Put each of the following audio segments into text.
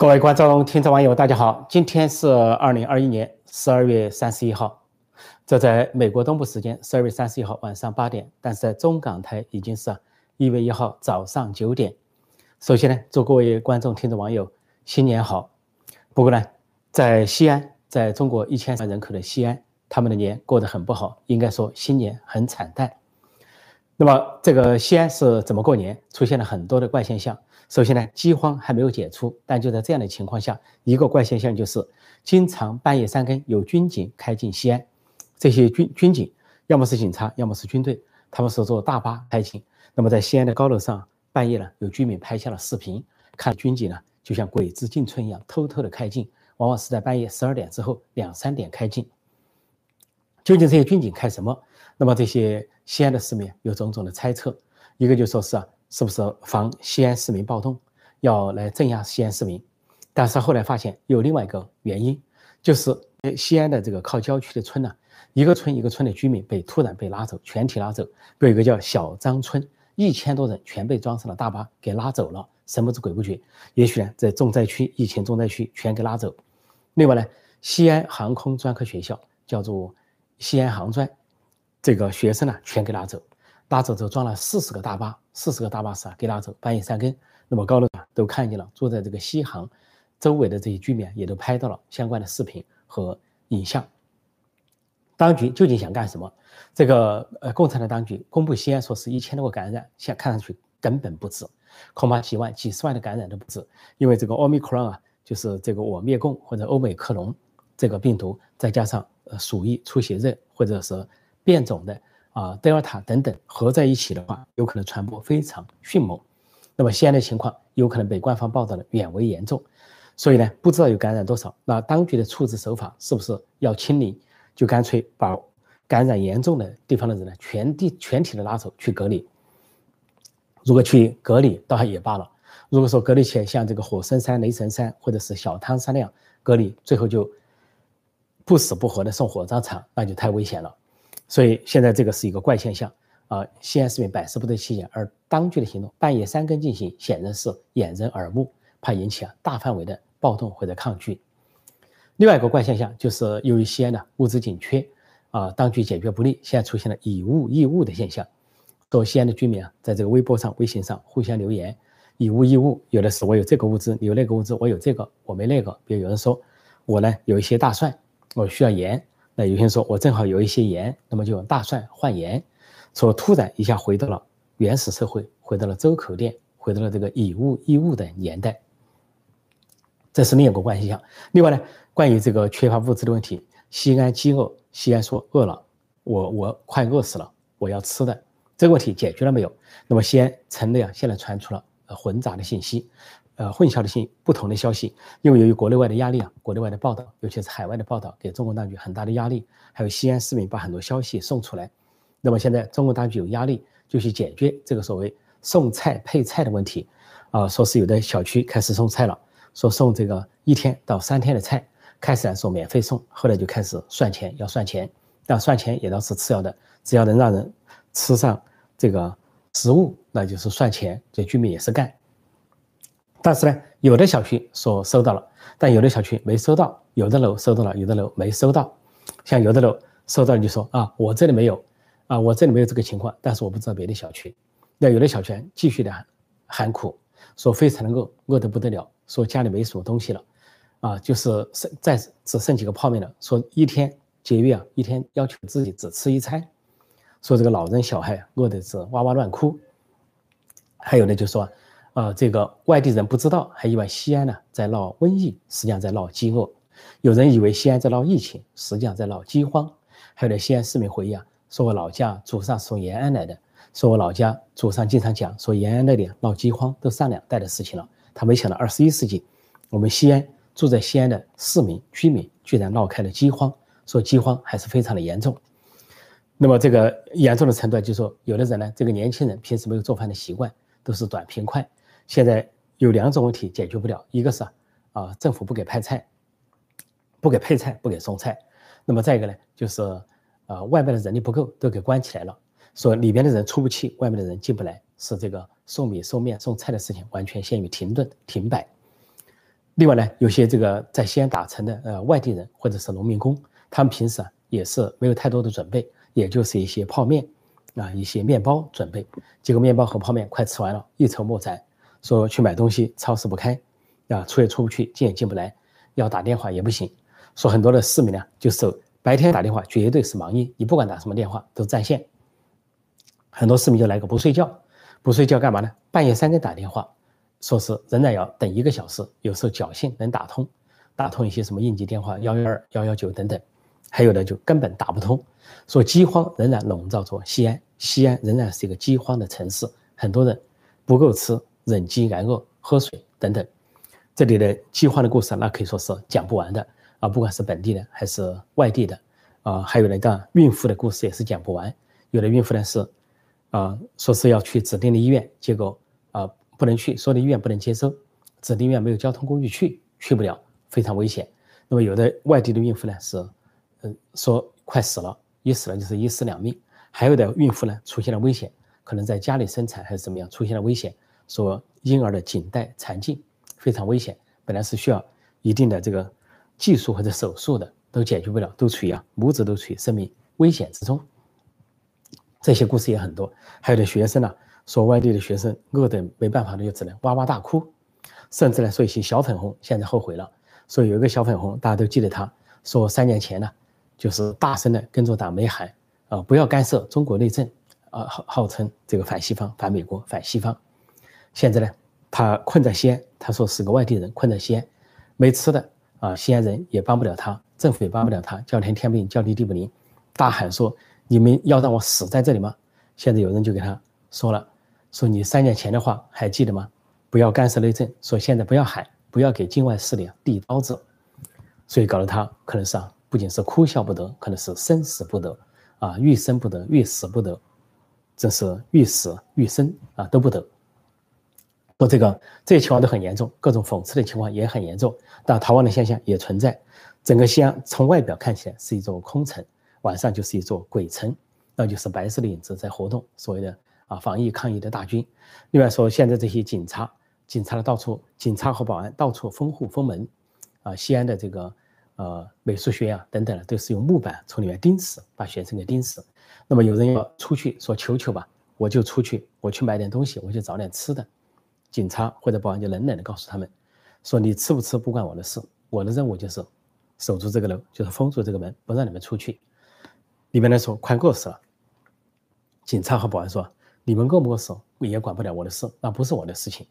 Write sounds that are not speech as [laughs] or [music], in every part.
各位观众、听众、网友，大家好！今天是二零二一年十二月三十一号，这在美国东部时间十二月三十一号晚上八点，但是在中港台已经是一月一号早上九点。首先呢，祝各位观众、听众、网友新年好。不过呢，在西安，在中国一千万人口的西安，他们的年过得很不好，应该说新年很惨淡。那么这个西安是怎么过年？出现了很多的怪现象。首先呢，饥荒还没有解除，但就在这样的情况下，一个怪现象就是，经常半夜三更有军警开进西安，这些军军警要么是警察，要么是军队，他们是坐大巴开进。那么在西安的高楼上，半夜呢，有居民拍下了视频，看军警呢就像鬼子进村一样，偷偷的开进，往往是在半夜十二点之后两三点开进。究竟这些军警开什么？那么这些西安的市民有种种的猜测，一个就说是啊。是不是防西安市民暴动，要来镇压西安市民？但是后来发现有另外一个原因，就是西安的这个靠郊区的村呢，一个村一个村的居民被突然被拉走，全体拉走。有一个叫小张村，一千多人全被装上了大巴给拉走了，神不知鬼不觉。也许呢，在重灾区、疫情重灾区全给拉走。另外呢，西安航空专科学校叫做西安航专，这个学生呢全给拉走。拉走之后装了四十个大巴，四十个大巴士啊给拉走，半夜三更，那么高楼都看见了，住在这个西航周围的这些居民也都拍到了相关的视频和影像。当局究竟想干什么？这个呃，共产党当局公布西安说是一千多个感染，现看上去根本不止，恐怕几万、几十万的感染都不止，因为这个奥密克戎啊，就是这个我灭共或者欧美克隆这个病毒，再加上呃鼠疫、出血热或者是变种的。啊，德尔塔等等合在一起的话，有可能传播非常迅猛。那么西安的情况有可能被官方报道的远为严重，所以呢，不知道有感染多少。那当局的处置手法是不是要清零？就干脆把感染严重的地方的人呢，全地全体的拉走去隔离。如果去隔离倒也罢了。如果说隔离起来像这个火神山、雷神山或者是小汤山那样隔离，最后就不死不活的送火葬场，那就太危险了。所以现在这个是一个怪现象啊！西安市民百思不得其解，而当局的行动半夜三更进行，显然是掩人耳目，怕引起啊大范围的暴动或者抗拒。另外一个怪现象就是由于西安的物资紧缺啊，当局解决不力，现在出现了以物易物的现象。说西安的居民啊，在这个微博上、微信上互相留言，以物易物，有的是我有这个物资，你有那个物资，我有这个，我没那个。比如有人说我呢有一些大蒜，我需要盐。那有些人说，我正好有一些盐，那么就用大蒜换盐，说突然一下回到了原始社会，回到了周口店，回到了这个以物易物的年代。这是另一个关系项。另外呢，关于这个缺乏物资的问题，西安饥饿，西安说饿了，我我快饿死了，我要吃的，这个问题解决了没有？那么西安城内啊，现在传出了混杂的信息。呃，混淆的信不同的消息，因为由于国内外的压力啊，国内外的报道，尤其是海外的报道，给中国当局很大的压力。还有西安市民把很多消息送出来，那么现在中国当局有压力，就去解决这个所谓送菜配菜的问题。啊，说是有的小区开始送菜了，说送这个一天到三天的菜，开始来说免费送，后来就开始算钱，要算钱，但算钱也倒是次要的，只要能让人吃上这个食物，那就是算钱，这居民也是干。但是呢，有的小区说收到了，但有的小区没收到，有的楼收到了，有的楼没收到。像有的楼收到了就说啊，我这里没有，啊，我这里没有这个情况，但是我不知道别的小区。那有的小区继续的喊苦，说非常的饿，饿得不得了，说家里没什么东西了，啊，就是剩再只剩几个泡面了，说一天节约啊，一天要求自己只吃一餐，说这个老人小孩饿的是哇哇乱哭。还有的就说。呃这个外地人不知道，还以为西安呢在闹瘟疫，实际上在闹饥饿。有人以为西安在闹疫情，实际上在闹饥荒。还有的西安市民回忆啊，说我老家祖上是从延安来的，说我老家祖上经常讲，说延安那里闹饥荒都上两代的事情了。他没想到二十一世纪，我们西安住在西安的市民居民居然闹开了饥荒，说饥荒还是非常的严重。那么这个严重的程度，就说有的人呢，这个年轻人平时没有做饭的习惯，都是短平快。现在有两种问题解决不了，一个是啊，政府不给派菜，不给配菜，不给送菜。那么再一个呢，就是啊，外面的人力不够，都给关起来了，说里边的人出不去，外面的人进不来，使这个送米、送面、送菜的事情完全陷于停顿、停摆。另外呢，有些这个在西安打城的呃外地人或者是农民工，他们平时啊也是没有太多的准备，也就是一些泡面啊一些面包准备，结果面包和泡面快吃完了，一筹莫展，说去买东西，超市不开，啊出也出不去，进也进不来，要打电话也不行，说很多的市民呢就守白天打电话绝对是忙音，你不管打什么电话都占线，很多市民就来个不睡觉，不睡觉干嘛呢？半夜三更打电话。说是仍然要等一个小时，有时候侥幸能打通，打通一些什么应急电话幺幺二、幺幺九等等，还有的就根本打不通。说饥荒仍然笼罩着西安，西安仍然是一个饥荒的城市，很多人不够吃，忍饥挨饿，喝水等等。这里的饥荒的故事那可以说是讲不完的啊，不管是本地的还是外地的啊，还有那个孕妇的故事也是讲不完。有的孕妇呢是啊，说是要去指定的医院，结果啊。不能去，说的医院不能接收，指定医院没有交通工具去，去不了，非常危险。那么有的外地的孕妇呢是，嗯，说快死了，一死了就是一尸两命；还有的孕妇呢出现了危险，可能在家里生产还是怎么样，出现了危险，说婴儿的颈带残疾，非常危险。本来是需要一定的这个技术或者手术的，都解决不了，都处于啊母子都处于生命危险之中。这些故事也很多，还有的学生呢。说外地的学生饿得没办法了，就只能哇哇大哭，甚至呢说一些小粉红现在后悔了。说有一个小粉红，大家都记得他，说三年前呢，就是大声的跟着党媒喊啊，不要干涉中国内政啊，号号称这个反西方、反美国、反西方。现在呢，他困在西安，他说是个外地人困在西安，没吃的啊，西安人也帮不了他，政府也帮不了他，叫天天不应，叫地地不灵，大喊说你们要让我死在这里吗？现在有人就给他说了。说你三年前的话还记得吗？不要干涉内政。说现在不要喊，不要给境外势力递刀子。所以搞得他可能是啊，不仅是哭笑不得，可能是生死不得啊，欲生不得，欲死不得，这是欲死欲生啊都不得。说这个这些情况都很严重，各种讽刺的情况也很严重。但逃亡的现象也存在。整个西安从外表看起来是一座空城，晚上就是一座鬼城，那就是白色的影子在活动。所谓的。啊，防疫抗疫的大军。另外说，现在这些警察，警察的到处，警察和保安到处封户封门。啊，西安的这个呃美术学院啊等等都是用木板从里面钉死，把学生给钉死。那么有人要出去说求求吧，我就出去，我去买点东西，我去找点吃的。警察或者保安就冷冷的告诉他们，说你吃不吃不关我的事，我的任务就是守住这个楼，就是封住这个门，不让你们出去。里面人说快饿死了。警察和保安说。你们够不够手，也管不了我的事，那不是我的事情。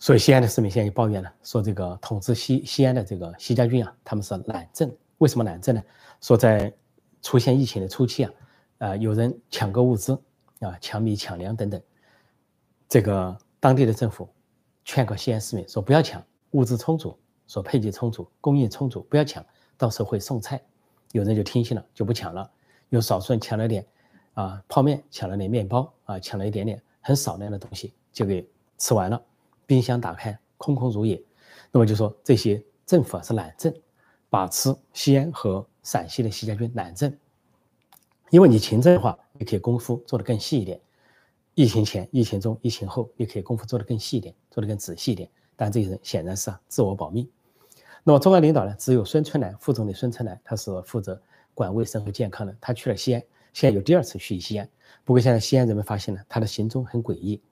所以西安的市民现在就抱怨了，说这个统治西西安的这个西家军啊，他们是懒政。为什么懒政呢？说在出现疫情的初期啊，啊有人抢购物资啊，抢米抢粮等等。这个当地的政府劝告西安市民说不要抢，物资充足，说配给充足，供应充足，不要抢，到时候会送菜。有人就听信了，就不抢了。有少数人抢了点。啊，泡面抢了点面包啊，抢了一点点很少量的东西就给吃完了，冰箱打开空空如也。那么就说这些政府啊是懒政，把持西安和陕西的西家军懒政。因为你勤政的话，你可以功夫做得更细一点。疫情前、疫情中、疫情后，你可以功夫做得更细一点，做得更仔细一点。但这些人显然是啊自我保密。那么中央领导呢，只有孙春兰副总理孙春兰，他是负责管卫生和健康的，他去了西安。现在有第二次去西安，不过现在西安人民发现呢，他的行踪很诡异，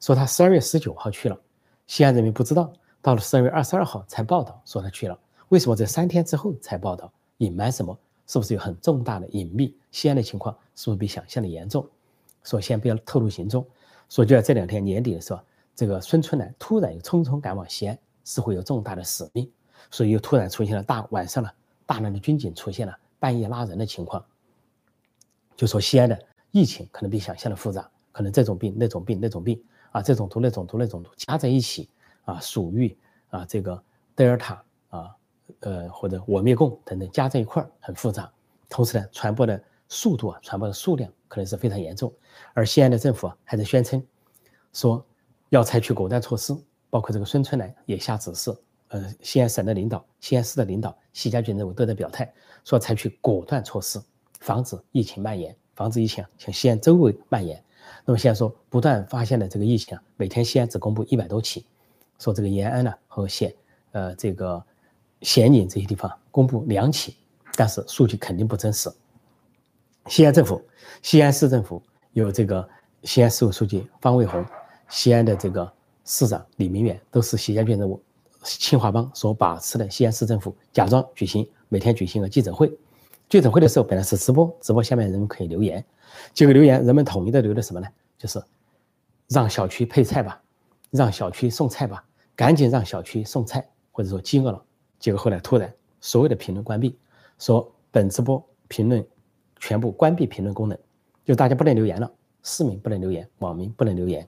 说他十二月十九号去了，西安人民不知道，到了十二月二十二号才报道说他去了，为什么在三天之后才报道？隐瞒什么？是不是有很重大的隐秘？西安的情况是不是比想象的严重？说先不要透露行踪，说就在这两天年底的时候，这个孙春兰突然又匆匆赶往西安，似乎有重大的使命，所以又突然出现了大晚上了，大量的军警出现了，半夜拉人的情况。就说西安的疫情可能比想象的复杂，可能这种病、那种病、那种病啊，这种毒、那种毒、那种毒加在一起啊，鼠疫啊，这个德尔塔啊，呃，或者我灭共等等加在一块儿很复杂。同时呢，传播的速度啊，传播的数量可能是非常严重。而西安的政府啊，还在宣称说要采取果断措施，包括这个孙春兰也下指示，呃，西安省的领导、西安市的领导、西家军人物都在表态，说采取果断措施。防止疫情蔓延，防止疫情向西安周围蔓延。那么现在说不断发现的这个疫情啊，每天西安只公布一百多起，说这个延安呢和咸呃这个咸宁这些地方公布两起，但是数据肯定不真实。西安政府、西安市政府有这个西安市委书记方卫红，西安的这个市长李明远都是西安军人物，清华帮所把持的西安市政府假装举行每天举行个记者会，记者会的时候本来是直播，直播下面人们可以留言，结果留言人们统一的留的什么呢？就是让小区配菜吧，让小区送菜吧，赶紧让小区送菜，或者说饥饿了。结果后来突然所有的评论关闭，说本直播评论。全部关闭评论功能，就大家不能留言了，市民不能留言，网民不能留言。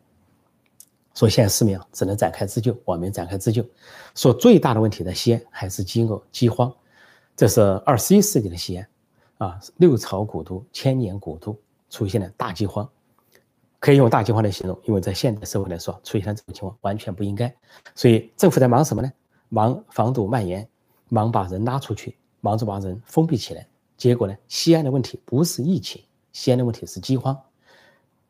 说现在市民啊，只能展开自救，网民展开自救。说最大的问题在西安还是饥饿饥荒，这是二十一世纪的西安啊，六朝古都、千年古都出现了大饥荒，可以用大饥荒来形容，因为在现代社会来说，出现了这种情况完全不应该。所以政府在忙什么呢？忙防堵蔓延，忙把人拉出去，忙着把人封闭起来。结果呢？西安的问题不是疫情，西安的问题是饥荒。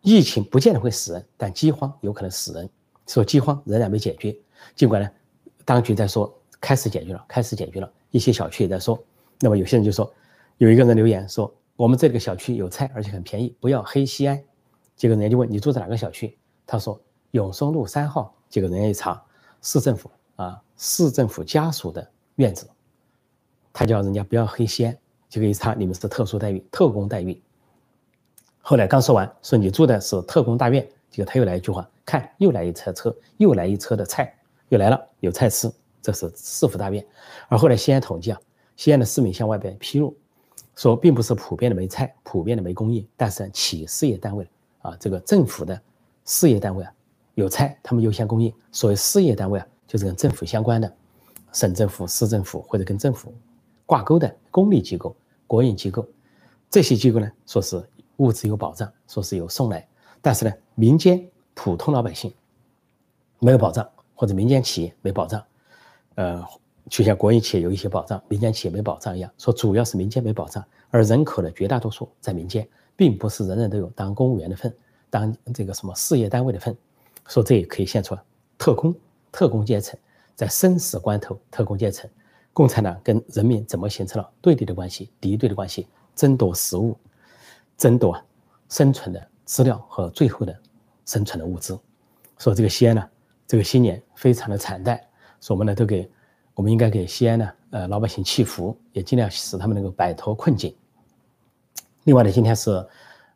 疫情不见得会死人，但饥荒有可能死人。说饥荒仍然没解决，尽管呢，当局在说开始解决了，开始解决了。一些小区也在说。那么有些人就说，有一个人留言说，我们这个小区有菜，而且很便宜，不要黑西安。结果人家就问你住在哪个小区？他说永松路三号。结果人家一查，市政府啊，市政府家属的院子，他叫人家不要黑西安。就可以查你们是特殊待遇、特工待遇。后来刚说完，说你住的是特工大院，结果他又来一句话：看，又来一车车，又来一车的菜，又来了，有菜吃。这是市府大院。而后来西安统计啊，西安的市民向外边披露，说并不是普遍的没菜，普遍的没供应，但是企事业单位啊，这个政府的事业单位啊，有菜，他们优先供应。所谓事业单位啊，就是跟政府相关的，省政府、市政府或者跟政府挂钩的公立机构。国营机构，这些机构呢，说是物资有保障，说是有送来，但是呢，民间普通老百姓没有保障，或者民间企业没保障，呃，就像国营企业有一些保障，民间企业没保障一样，说主要是民间没保障，而人口的绝大多数在民间，并不是人人都有当公务员的份，当这个什么事业单位的份，说这也可以现出特工、特工阶层在生死关头，特工阶层。共产党跟人民怎么形成了对立的关系、敌对的关系？争夺食物，争夺生存的资料和最后的生存的物资。说这个西安呢，这个新年非常的惨淡。说我们呢都给，我们应该给西安呢，呃，老百姓祈福，也尽量使他们能够摆脱困境。另外呢，今天是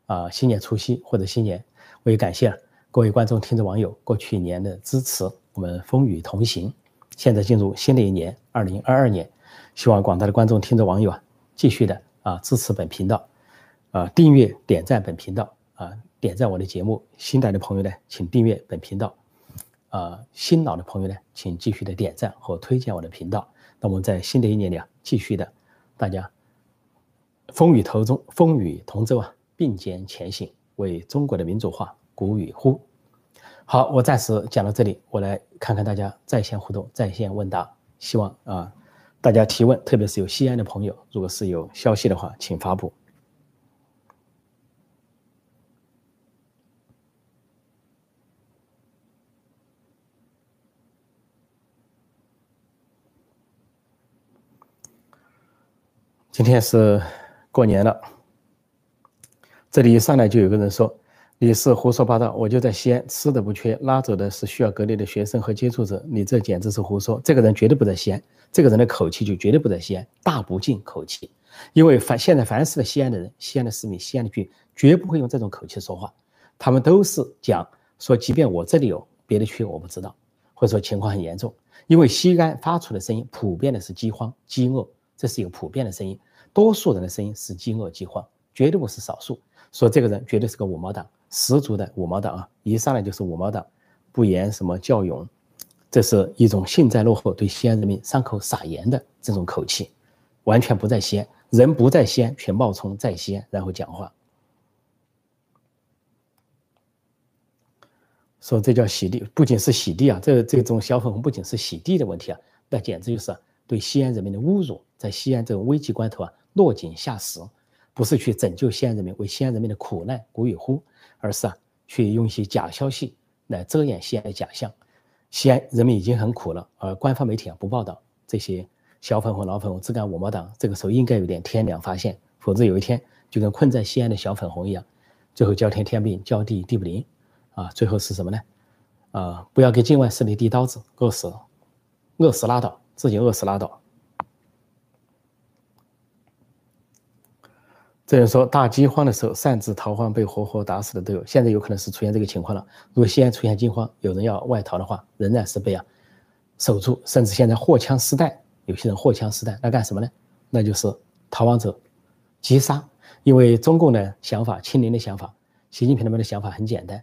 啊新年除夕或者新年，我也感谢各位观众、听众、网友过去一年的支持，我们风雨同行。现在进入新的一年，二零二二年，希望广大的观众、听众、网友啊，继续的啊支持本频道，啊订阅、点赞本频道啊，点赞我的节目。新来的朋友呢，请订阅本频道，啊新老的朋友呢，请继续的点赞和推荐我的频道。那我们在新的一年里啊，继续的大家风雨同舟，风雨同舟啊，并肩前行，为中国的民主化鼓与呼。好，我暂时讲到这里，我来看看大家在线互动、在线问答。希望啊，大家提问，特别是有西安的朋友，如果是有消息的话，请发布。今天是过年了，这里一上来就有个人说。你是胡说八道，我就在西安，吃的不缺，拉走的是需要隔离的学生和接触者，你这简直是胡说。这个人绝对不在西安，这个人的口气就绝对不在西安，大不敬口气。因为凡现在凡是的西安的人，西安的市民，西安的居民绝不会用这种口气说话，他们都是讲说，即便我这里有别的区我不知道，或者说情况很严重。因为西安发出的声音普遍的是饥荒、饥饿，这是一个普遍的声音，多数人的声音是饥饿、饥荒，绝对不是少数。说这个人绝对是个五毛党。十足的五毛党啊！一上来就是五毛党，不言什么教勇，这是一种幸灾乐祸，对西安人民伤口撒盐的这种口气，完全不在西安，人不在西安，却冒充在西安，然后讲话，说这叫洗地，不仅是洗地啊，这这种小粉红不仅是洗地的问题啊，那简直就是对西安人民的侮辱，在西安这种危急关头啊，落井下石，不是去拯救西安人民，为西安人民的苦难鼓与呼。而是啊，去用一些假消息来遮掩西安的假象，西安人民已经很苦了，而官方媒体啊不报道这些小粉红、老粉红自干我毛党，这个时候应该有点天良发现，否则有一天就跟困在西安的小粉红一样，最后叫天天不应，叫地地不灵，啊，最后是什么呢？啊，不要给境外势力递刀子，饿死，饿死拉倒，自己饿死拉倒。这人说，大饥荒的时候擅自逃荒被活活打死的都有。现在有可能是出现这个情况了。如果西安出现饥荒，有人要外逃的话，仍然是被啊守住，甚至现在货枪实弹，有些人货枪实弹，那干什么呢？那就是逃亡者击杀。因为中共的想法，清零的想法，习近平他们的想法很简单，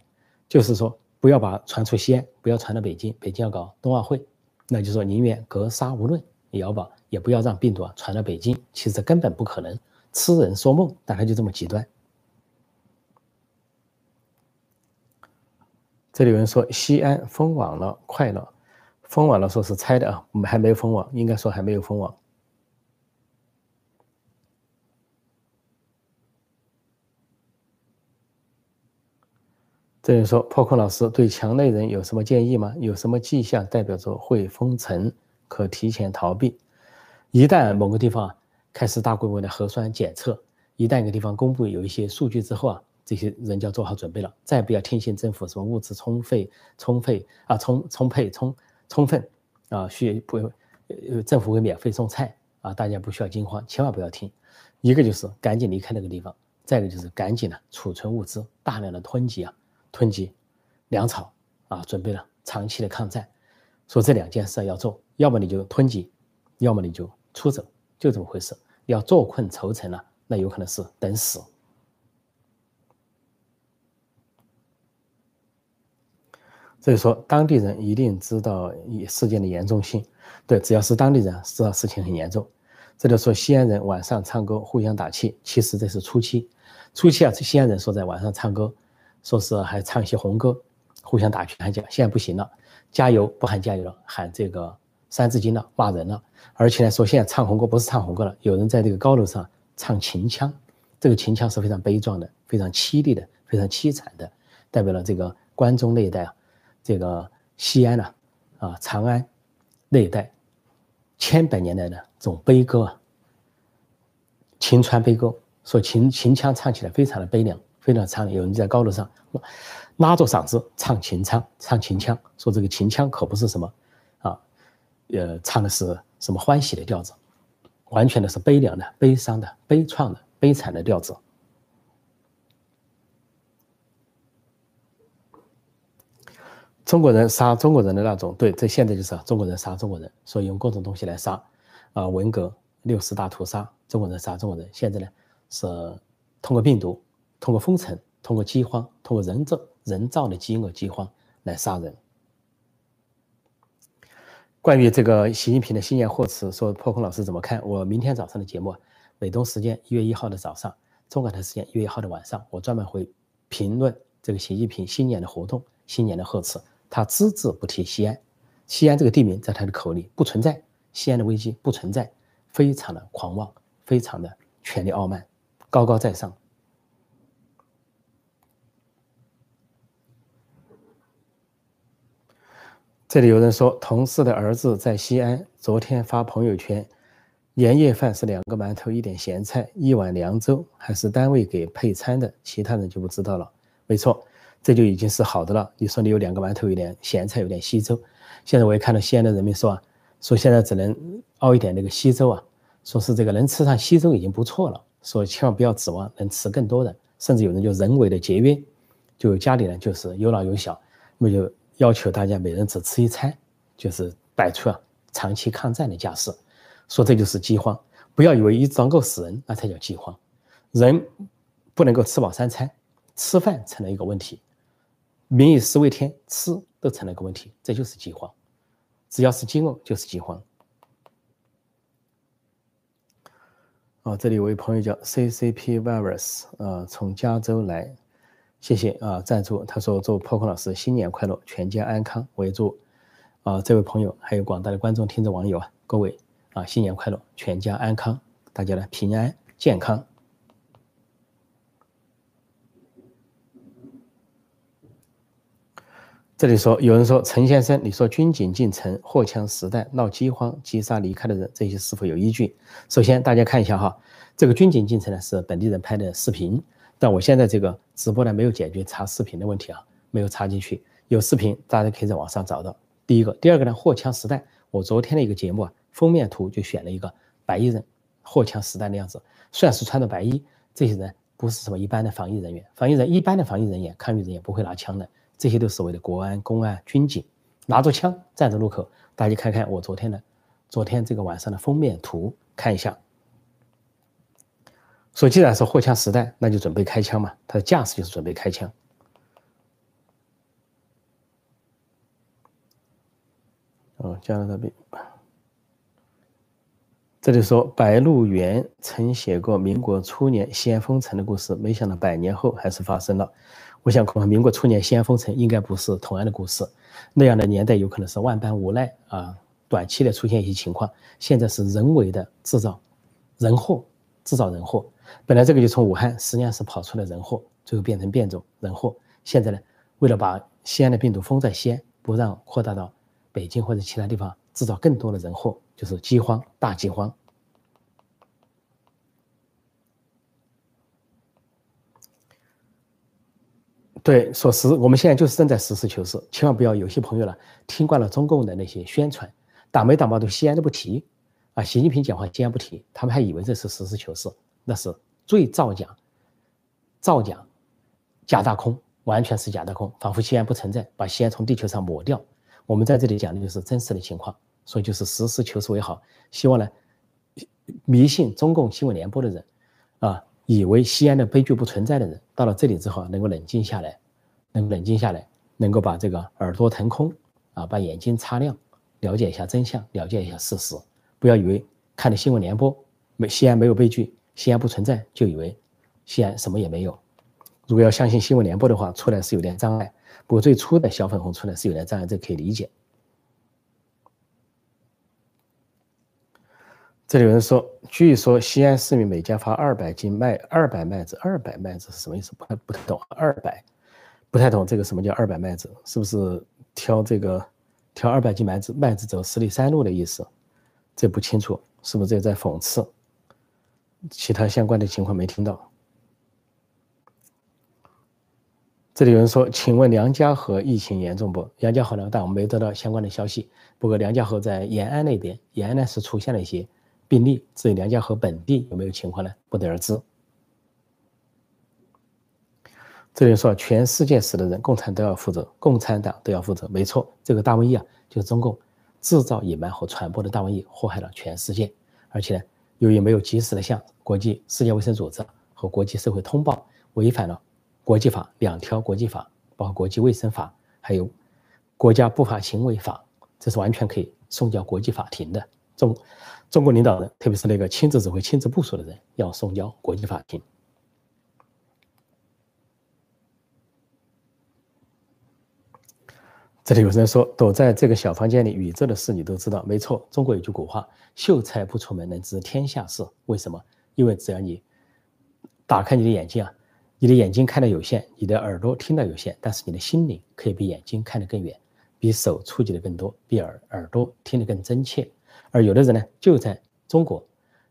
就是说不要把传出西安，不要传到北京，北京要搞冬奥会，那就是说宁愿格杀勿论，也要把也不要让病毒啊传到北京。其实根本不可能。痴人说梦，大概就这么极端。这里有人说西安封网了，快了，封网了，说是拆的啊，我们还没有封网，应该说还没有封网。这人说破空老师对墙内人有什么建议吗？有什么迹象代表着会封城，可提前逃避？一旦某个地方。开始大规模的核酸检测，一旦一个地方公布有一些数据之后啊，这些人就要做好准备了。再不要听信政府什么物资充沛、充沛啊、充充沛、充充分啊，需不呃政府会免费送菜啊，大家不需要惊慌，千万不要听。一个就是赶紧离开那个地方，再一个就是赶紧的储存物资，大量的囤积啊，囤积粮草啊，准备了长期的抗战。说这两件事要做，要么你就囤积，要么你就出走，就这么回事。要坐困愁城了，那有可能是等死。所以说，当地人一定知道事件的严重性。对，只要是当地人知道事情很严重。这就说西安人晚上唱歌互相打气，其实这是初期。初期啊，西安人说在晚上唱歌，说是还唱一些红歌，互相打气喊叫。现在不行了，加油不喊加油了，喊这个。三字经了，骂人了，而且呢，说现在唱红歌不是唱红歌了，有人在这个高楼上唱秦腔，这个秦腔是非常悲壮的，非常凄厉的，非常凄惨的，代表了这个关中那一带啊，这个西安呐，啊长安那一带千百年来的这种悲歌啊，秦川悲歌，说秦秦腔唱起来非常的悲凉，非常苍凉，有人在高楼上拉着嗓子唱秦腔，唱秦腔，说这个秦腔可不是什么。呃，唱的是什么欢喜的调子？完全的是悲凉的、悲伤的、悲怆的、悲惨的调子。中国人杀中国人的那种，对，这现在就是中国人杀中国人，所以用各种东西来杀。啊，文革六十大屠杀，中国人杀中国人。现在呢，是通过病毒、通过封城、通过饥荒、通过人造人造的饥饿饥荒来杀人。关于这个习近平的新年贺词，说破空老师怎么看？我明天早上的节目，美东时间一月一号的早上，中港台时间一月一号的晚上，我专门会评论这个习近平新年的活动、新年的贺词。他只字不提西安，西安这个地名在他的口里不存在，西安的危机不存在，非常的狂妄，非常的权力傲慢，高高在上。这里有人说，同事的儿子在西安，昨天发朋友圈，年夜饭是两个馒头一点咸菜一碗凉粥，还是单位给配餐的，其他人就不知道了。没错，这就已经是好的了。你说你有两个馒头，有点咸菜，有点稀粥。现在我也看到西安的人民说啊，说现在只能熬一点那个稀粥啊，说是这个能吃上稀粥已经不错了，说千万不要指望能吃更多的，甚至有人就人为的节约，就家里呢就是有老有小，那么就。要求大家每人只吃一餐，就是摆出啊长期抗战的架势，说这就是饥荒。不要以为一张够死人，那才叫饥荒。人不能够吃饱三餐，吃饭成了一个问题。民以食为天，吃都成了一个问题，这就是饥荒。只要是饥饿，就是饥荒。啊，这里有位朋友叫 CCP Virus，呃，从加州来。谢谢啊，赞助。他说：“祝破空老师新年快乐，全家安康。”我也祝啊，这位朋友还有广大的观众、听众、网友啊，各位啊，新年快乐，全家安康，大家呢平安健康。这里说，有人说陈先生，你说军警进城、货枪实弹、闹饥荒、击杀离开的人，这些是否有依据？首先，大家看一下哈，这个军警进城呢是本地人拍的视频，但我现在这个直播呢没有解决插视频的问题啊，没有插进去。有视频，大家可以在网上找到。第一个，第二个呢，货枪实弹。我昨天的一个节目啊，封面图就选了一个白衣人，货枪实弹的样子，虽然是穿着白衣，这些人不是什么一般的防疫人员，防疫人一般的防疫人员、抗疫人员不会拿枪的。这些都是所谓的国安、公安、军警，拿着枪站在路口。大家看看我昨天的，昨天这个晚上的封面图，看一下。所以既然是货枪实弹，那就准备开枪嘛。他的架势就是准备开枪。哦，加拿大兵。这里说白鹿原曾写过民国初年西安封城的故事，没想到百年后还是发生了。我想，恐怕民国初年西安封城应该不是同样的故事，那样的年代有可能是万般无奈啊，短期的出现一些情况。现在是人为的制造人祸，制造人祸。本来这个就从武汉实验室跑出来人祸，最后变成变种人祸。现在呢，为了把西安的病毒封在西安，不让扩大到北京或者其他地方，制造更多的人祸，就是饥荒，大饥荒。对，说实，我们现在就是正在实事求是，千万不要有些朋友呢听惯了中共的那些宣传，打没打毛都西安都不提，啊，习近平讲话西安不提，他们还以为这是实事求是，那是最造假，造假，假大空，完全是假大空，仿佛西安不存在，把西安从地球上抹掉。我们在这里讲的就是真实的情况，所以就是实事求是为好。希望呢，迷信中共新闻联播的人，啊。以为西安的悲剧不存在的人，到了这里之后能够冷静下来，能冷静下来，能够把这个耳朵腾空，啊，把眼睛擦亮，了解一下真相，了解一下事实，不要以为看的新闻联播，没西安没有悲剧，西安不存在，就以为西安什么也没有。如果要相信新闻联播的话，出来是有点障碍。不过最初的小粉红出来是有点障碍，这可以理解。这里有人说，据说西安市民每家发二百斤麦，二百麦子，二百麦子是什么意思？不太不太懂，二百，不太懂这个什么叫二百麦子？是不是挑这个挑二百斤麦子，麦子走十里山路的意思？这不清楚，是不是这在讽刺？其他相关的情况没听到。这里有人说，请问梁家河疫情严重不？梁家河呢？但我们没得到相关的消息。不过梁家河在延安那边，延安呢是出现了一些。病例至于梁家河本地有没有情况呢？不得而知。这里说全世界死的人，共产都要负责，共产党都要负责。没错，这个大瘟疫啊，就是中共制造、隐瞒和传播的大瘟疫，祸害了全世界。而且呢，由于没有及时的向国际世界卫生组织和国际社会通报，违反了国际法两条国际法，包括国际卫生法，还有国家不法行为法，这是完全可以送交国际法庭的。中。中国领导人，特别是那个亲自指挥、亲自部署的人，要送交国际法庭。这里有人说，躲在这个小房间里，宇宙的事你都知道。没错，中国有句古话：“秀才不出门，能知天下事。”为什么？因为只要你打开你的眼睛啊，你的眼睛看的有限，你的耳朵听到有限，但是你的心灵可以比眼睛看得更远，比手触及的更多，比耳耳朵听得更真切。而有的人呢，就在中国，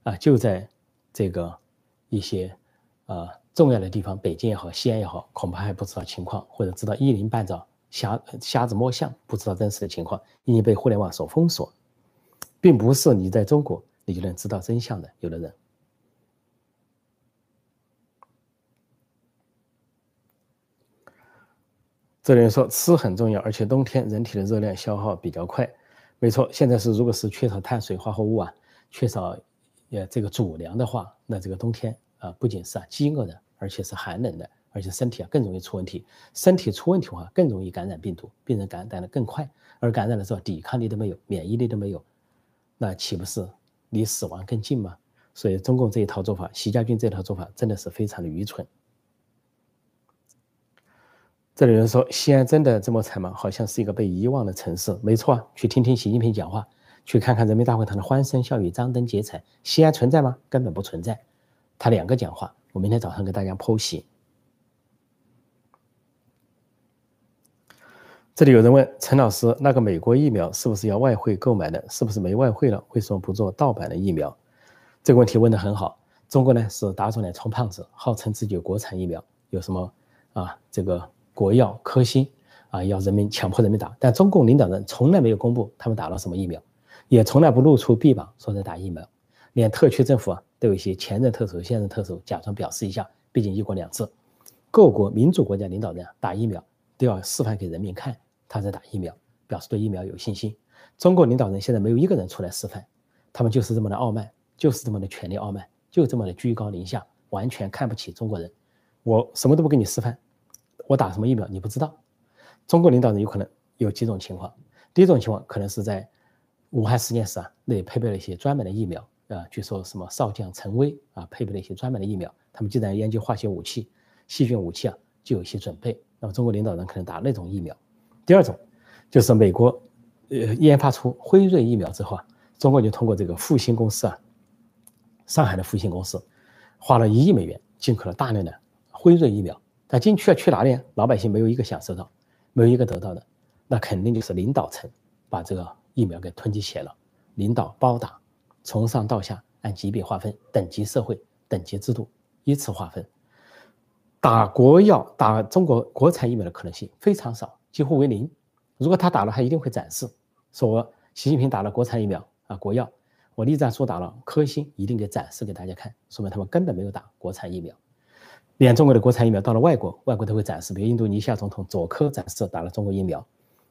啊，就在这个一些啊重要的地方，北京也好，西安也好，恐怕还不知道情况，或者知道一鳞半爪，瞎瞎子摸象，不知道真实的情况，因为被互联网所封锁，并不是你在中国你就能知道真相的。有的人，这里说吃很重要，而且冬天人体的热量消耗比较快。没错，现在是如果是缺少碳水化合物啊，缺少呃这个主粮的话，那这个冬天啊不仅是啊饥饿的，而且是寒冷的，而且身体啊更容易出问题。身体出问题的话，更容易感染病毒，病人感染的更快，而感染的时候抵抗力都没有，免疫力都没有，那岂不是离死亡更近吗？所以中共这一套做法，习家军这套做法真的是非常的愚蠢。这里有人说：“西安真的这么惨吗？好像是一个被遗忘的城市。”没错，去听听习近平讲话，去看看人民大会堂的欢声笑语、张灯结彩。西安存在吗？根本不存在。他两个讲话，我明天早上给大家剖析。这里有人问陈老师，那个美国疫苗是不是要外汇购买的？是不是没外汇了？为什么不做盗版的疫苗？这个问题问得很好。中国呢是打肿脸充胖子，号称自己有国产疫苗，有什么啊？这个国药、科兴啊，要人民强迫人民打。但中共领导人从来没有公布他们打了什么疫苗，也从来不露出臂膀说在打疫苗。连特区政府啊都有一些前任特首、现任特首假装表示一下，毕竟一国两制。各国民主国家领导人打疫苗都要示范给人民看。他在打疫苗，表示对疫苗有信心。中国领导人现在没有一个人出来示范，他们就是这么的傲慢，就是这么的权力傲慢，就这么的居高临下，完全看不起中国人。我什么都不给你示范，我打什么疫苗你不知道。中国领导人有可能有几种情况，第一种情况可能是在武汉实验室啊，那里配备了一些专门的疫苗啊，据说什么少将陈威啊，配备了一些专门的疫苗，他们既然研究化学武器、细菌武器啊，就有一些准备。那么中国领导人可能打那种疫苗。第二种，就是美国，呃，研发出辉瑞疫苗之后啊，中国就通过这个复星公司啊，上海的复星公司，花了一亿美元进口了大量的辉瑞疫苗。但进去了去哪里？老百姓没有一个享受到，没有一个得到的，那肯定就是领导层把这个疫苗给囤积起来了。领导包打，从上到下按级别划分，等级社会、等级制度依次划分。打国药、打中国国产疫苗的可能性非常少。几乎为零。如果他打了，他一定会展示，说我习近平打了国产疫苗啊，国药；我栗战书打了科兴，一定给展示给大家看，说明他们根本没有打国产疫苗。连中国的国产疫苗到了外国，外国都会展示，比如印度尼西亚总统佐科展示打了中国疫苗，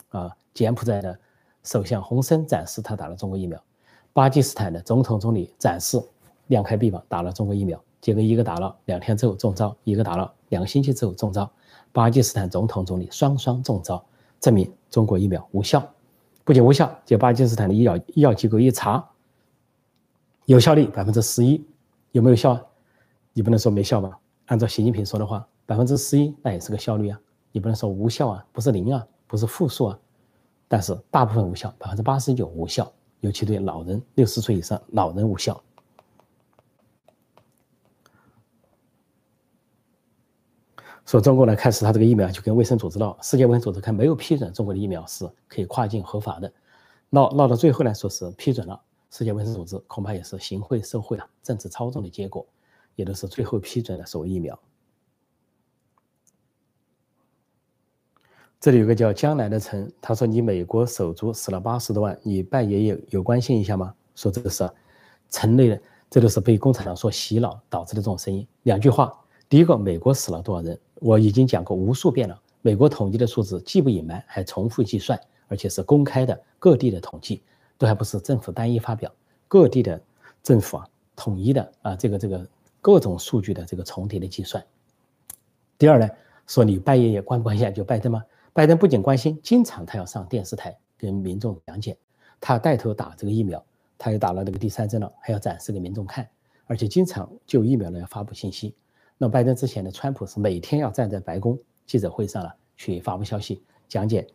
啊，柬埔寨的首相洪森展示他打了中国疫苗，巴基斯坦的总统总理展示亮开臂膀打了中国疫苗，结果一个打了两天之后中招，一个打了两个星期之后中招。巴基斯坦总统、总理双双中招，证明中国疫苗无效。不仅无效，就巴基斯坦的医药医药机构一查，有效率百分之十一，有没有效？你不能说没效吧？按照习近平说的话，百分之十一那也是个效率啊，你不能说无效啊，不是零啊，不是负数啊。但是大部分无效，百分之八十九无效，尤其对老人六十岁以上老人无效。说中国呢，开始他这个疫苗就跟卫生组织闹，世界卫生组织看没有批准中国的疫苗是可以跨境合法的，闹闹到最后呢，说是批准了，世界卫生组织恐怕也是行贿受贿了，政治操纵的结果，也都是最后批准了所谓疫苗。这里有个叫江南的城，他说你美国手足死了八十多万，你拜爷爷有关心一下吗？说这个是城内的，这都是被共产党所洗脑导致的这种声音。两句话，第一个，美国死了多少人？我已经讲过无数遍了，美国统计的数字既不隐瞒，还重复计算，而且是公开的，各地的统计都还不是政府单一发表，各地的政府啊统一的啊这个这个各种数据的这个重叠的计算。第二呢，说你拜爷爷关不关心就拜登吗？拜登不仅关心，经常他要上电视台跟民众讲解，他带头打这个疫苗，他也打了这个第三针了，还要展示给民众看，而且经常就疫苗呢要发布信息。那拜登之前的川普是每天要站在白宫记者会上了，去发布消息，讲解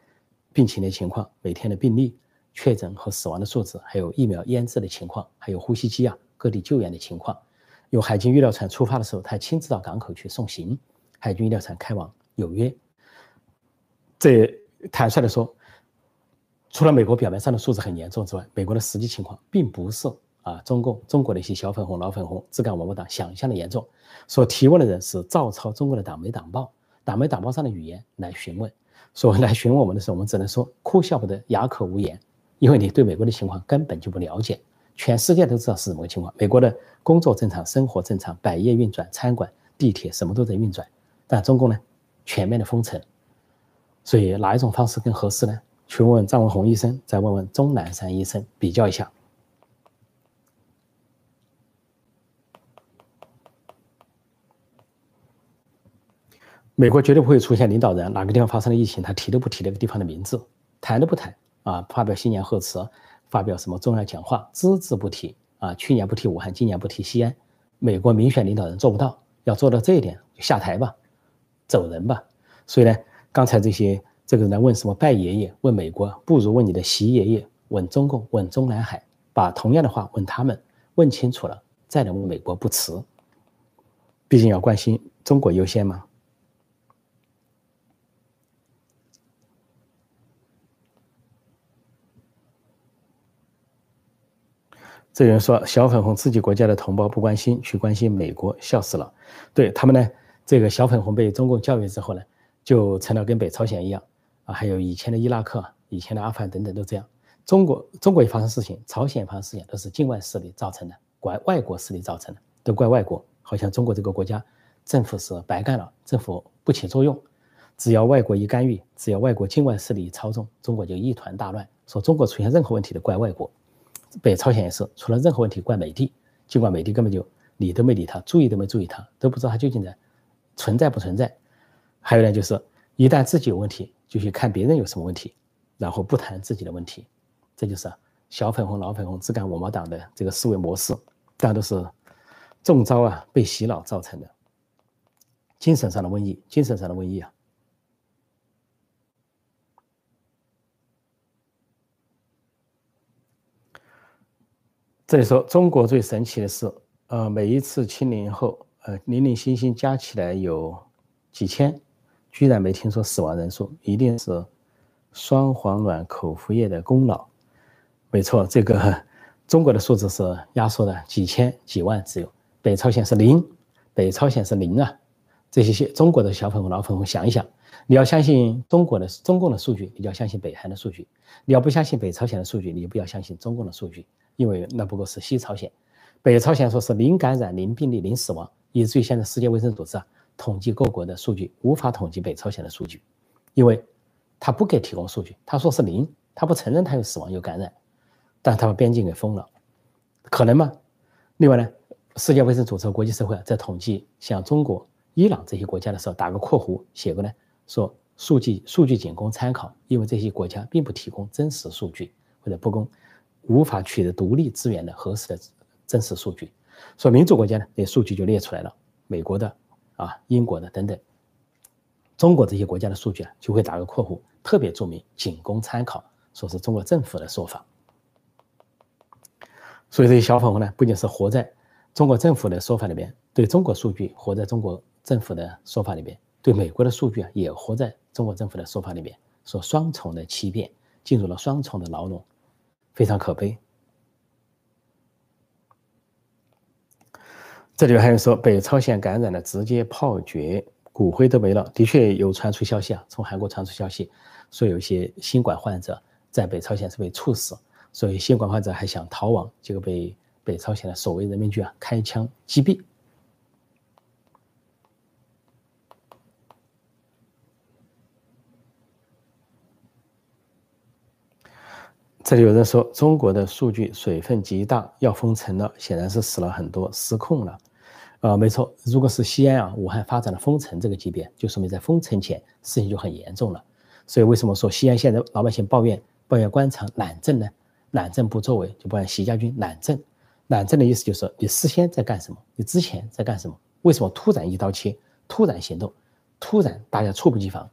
病情的情况，每天的病例、确诊和死亡的数字，还有疫苗研制的情况，还有呼吸机啊各地救援的情况。有海军医疗船出发的时候，他亲自到港口去送行。海军医疗船开往纽约。这坦率的说，除了美国表面上的数字很严重之外，美国的实际情况并不是。啊，中共中国的一些小粉红、老粉红只干我们党想象的严重。所提问的人是照抄中国的党媒党报、党媒党报上的语言来询问，所来询问我们的时候，我们只能说哭笑不得、哑口无言，因为你对美国的情况根本就不了解。全世界都知道是什么情况，美国的工作正常、生活正常、百业运转、餐馆、地铁什么都在运转，但中共呢，全面的封城。所以哪一种方式更合适呢？去问问张文宏医生，再问问钟南山医生，比较一下。美国绝对不会出现领导人哪个地方发生了疫情，他提都不提那个地方的名字，谈都不谈啊！发表新年贺词，发表什么重要讲话，只字不提啊！去年不提武汉，今年不提西安，美国民选领导人做不到，要做到这一点，下台吧，走人吧。所以呢，刚才这些这个人来问什么拜爷爷，问美国，不如问你的习爷爷，问中共，问中南海，把同样的话问他们，问清楚了再来问美国不迟。毕竟要关心中国优先嘛。这有人说小粉红自己国家的同胞不关心，去关心美国，笑死了。对他们呢，这个小粉红被中共教育之后呢，就成了跟北朝鲜一样啊，还有以前的伊拉克、以前的阿富汗等等都这样。中国中国一发生事情，朝鲜发生事情都是境外势力造成的，怪外国势力造成的，都怪外国。好像中国这个国家政府是白干了，政府不起作用，只要外国一干预，只要外国境外势力一操纵，中国就一团大乱。说中国出现任何问题都怪外国。北朝鲜也是出了任何问题怪美帝，尽管美帝根本就理都没理他，注意都没注意他，都不知道他究竟在存在不存在。还有呢，就是一旦自己有问题，就去看别人有什么问题，然后不谈自己的问题，这就是小粉红、老粉红只干我毛党的这个思维模式，大家都是中招啊，被洗脑造成的精神上的瘟疫，精神上的瘟疫啊。这里说，中国最神奇的是，呃，每一次清零后，呃，零零星星加起来有几千，居然没听说死亡人数，一定是双黄卵口服液的功劳。没错，这个 [laughs] 中国的数字是压缩的，几千几万只有，北朝鲜是零，北朝鲜是零啊。这些些中国的小粉红、老粉红，想一想，你要相信中国的中共的数据，你就要相信北韩的数据；你要不相信北朝鲜的数据，你就不要相信中共的数据。因为那不过是西朝鲜，北朝鲜说是零感染、零病例、零死亡，以至于现在世界卫生组织啊统计各国的数据无法统计北朝鲜的数据，因为他不给提供数据，他说是零，他不承认他有死亡有感染，但他把边境给封了，可能吗？另外呢，世界卫生组织、国际社会在统计像中国、伊朗这些国家的时候，打个括弧写过呢，说数据数据仅供参考，因为这些国家并不提供真实数据或者不供。无法取得独立资源的核实的真实数据，说民主国家呢，这数据就列出来了。美国的啊，英国的等等，中国这些国家的数据啊，就会打个括弧，特别注明仅供参考，说是中国政府的说法。所以这些小粉红呢，不仅是活在中国政府的说法里边，对中国数据活在中国政府的说法里边，对美国的数据啊，也活在中国政府的说法里边，说双重的欺骗，进入了双重的牢笼。非常可悲。这里还有说北朝鲜感染了，直接炮决，骨灰都没了。的确有传出消息啊，从韩国传出消息，说有一些新冠患者在北朝鲜是被处死，所以新冠患者还想逃亡，结果被北朝鲜的守卫人民军啊开枪击毙。这里有人说中国的数据水分极大，要封城了，显然是死了很多，失控了。呃，没错，如果是西安啊、武汉发展了封城这个级别，就说明在封城前事情就很严重了。所以为什么说西安现在老百姓抱怨抱怨官场懒政呢？懒政不作为，就抱怨习家军懒政。懒政的意思就是你事先在干什么？你之前在干什么？为什么突然一刀切，突然行动，突然大家猝不及防，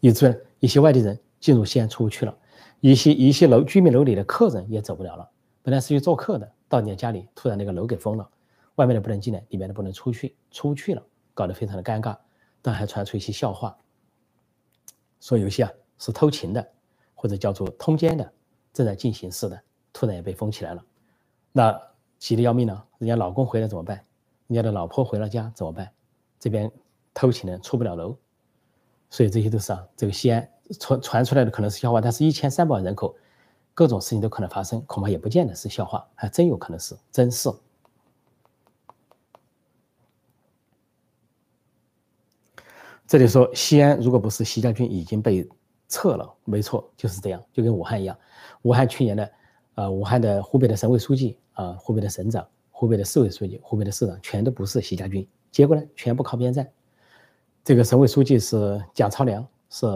以致一些外地人进入西安出不去了。一些一些楼居民楼里的客人也走不了了，本来是去做客的，到你家家里，突然那个楼给封了，外面的不能进来，里面的不能出去，出不去了，搞得非常的尴尬，但还传出一些笑话，说有些啊是偷情的，或者叫做通奸的，正在进行式的，突然也被封起来了，那急得要命了，人家老公回来怎么办？人家的老婆回了家怎么办？这边偷情的出不了楼，所以这些都是啊，这个西安。传传出来的可能是笑话，但是一千三百万人口，各种事情都可能发生，恐怕也不见得是笑话，还真有可能是真事。这里说西安如果不是习家军已经被撤了，没错，就是这样，就跟武汉一样。武汉去年的，呃，武汉的湖北的省委书记啊，湖北的省长、湖北的市委书记、湖北的市长，全都不是习家军，结果呢，全部靠边站。这个省委书记是蒋超良，是。